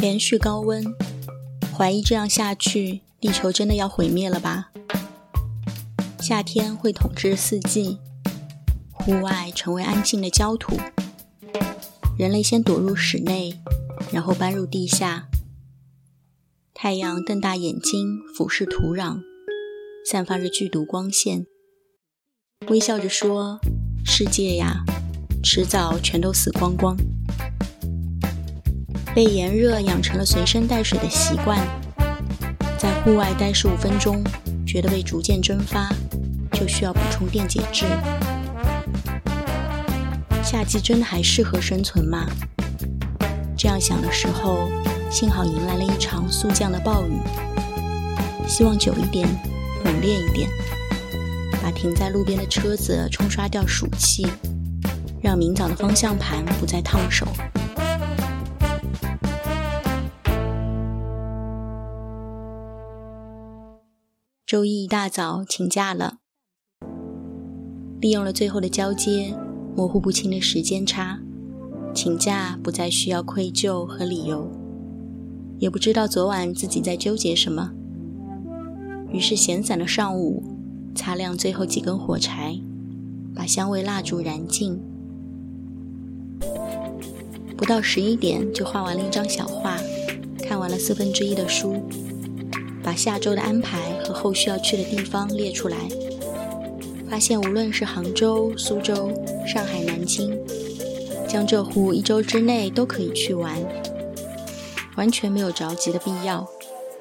连续高温，怀疑这样下去，地球真的要毁灭了吧？夏天会统治四季，户外成为安静的焦土，人类先躲入室内，然后搬入地下。太阳瞪大眼睛俯视土壤，散发着剧毒光线，微笑着说：“世界呀，迟早全都死光光。”被炎热养成了随身带水的习惯，在户外待十五分钟，觉得胃逐渐蒸发，就需要补充电解质。夏季真的还适合生存吗？这样想的时候，幸好迎来了一场速降的暴雨。希望久一点，猛烈一点，把停在路边的车子冲刷掉暑气，让明早的方向盘不再烫手。周一一大早请假了，利用了最后的交接，模糊不清的时间差，请假不再需要愧疚和理由，也不知道昨晚自己在纠结什么。于是闲散的上午，擦亮最后几根火柴，把香味蜡烛燃尽。不到十一点就画完了一张小画，看完了四分之一的书。把下周的安排和后续要去的地方列出来，发现无论是杭州、苏州、上海、南京、江浙沪，一周之内都可以去玩，完全没有着急的必要，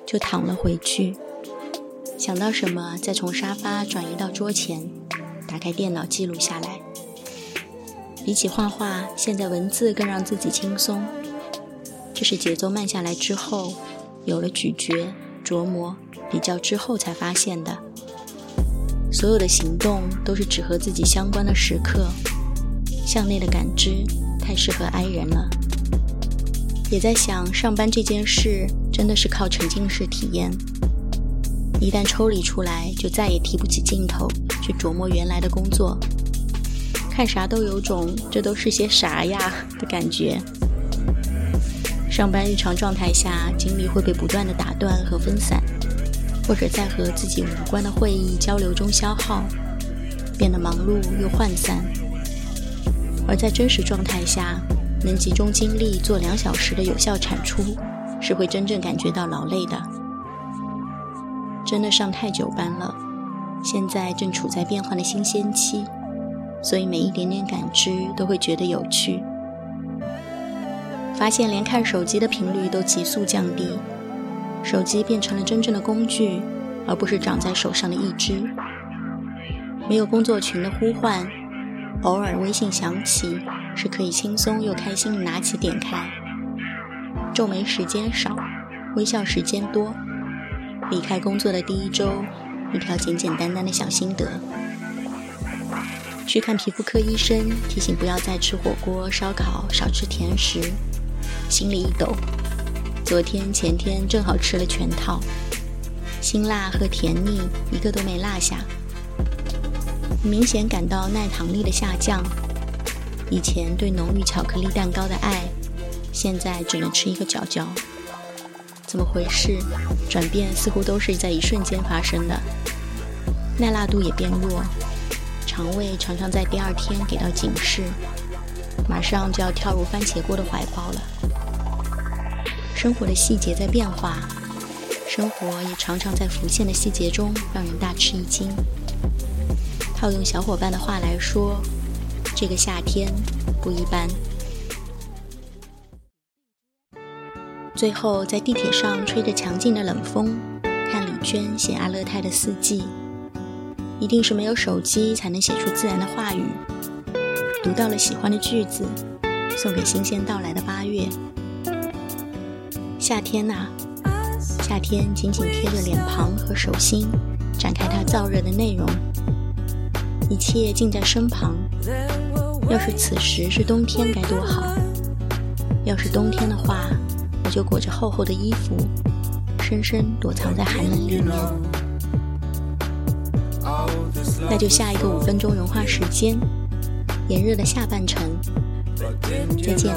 就躺了回去。想到什么，再从沙发转移到桌前，打开电脑记录下来。比起画画，现在文字更让自己轻松。这是节奏慢下来之后，有了咀嚼。琢磨、比较之后才发现的，所有的行动都是只和自己相关的时刻。向内的感知太适合哀人了。也在想，上班这件事真的是靠沉浸式体验，一旦抽离出来，就再也提不起劲头去琢磨原来的工作，看啥都有种这都是些啥呀的感觉。上班日常状态下，精力会被不断的打断和分散，或者在和自己无关的会议交流中消耗，变得忙碌又涣散。而在真实状态下，能集中精力做两小时的有效产出，是会真正感觉到劳累的。真的上太久班了，现在正处在变换的新鲜期，所以每一点点感知都会觉得有趣。发现连看手机的频率都急速降低，手机变成了真正的工具，而不是长在手上的一只。没有工作群的呼唤，偶尔微信响起，是可以轻松又开心的拿起点开。皱眉时间少，微笑时间多。离开工作的第一周，一条简简单单的小心得：去看皮肤科医生，提醒不要再吃火锅、烧烤，少吃甜食。心里一抖，昨天前天正好吃了全套，辛辣和甜腻一个都没落下，明显感到耐糖力的下降。以前对浓郁巧克力蛋糕的爱，现在只能吃一个角角。怎么回事？转变似乎都是在一瞬间发生的。耐辣度也变弱，肠胃常常在第二天给到警示，马上就要跳入番茄锅的怀抱了。生活的细节在变化，生活也常常在浮现的细节中让人大吃一惊。套用小伙伴的话来说，这个夏天不一般。最后在地铁上吹着强劲的冷风，看李娟写阿勒泰的四季，一定是没有手机才能写出自然的话语。读到了喜欢的句子，送给新鲜到来的八月。夏天呐，夏天紧紧贴着脸庞和手心，展开它燥热的内容，一切尽在身旁。要是此时是冬天该多好！要是冬天的话，我就裹着厚厚的衣服，深深躲藏在寒冷里面。那就下一个五分钟融化时间，炎热的下半程，再见。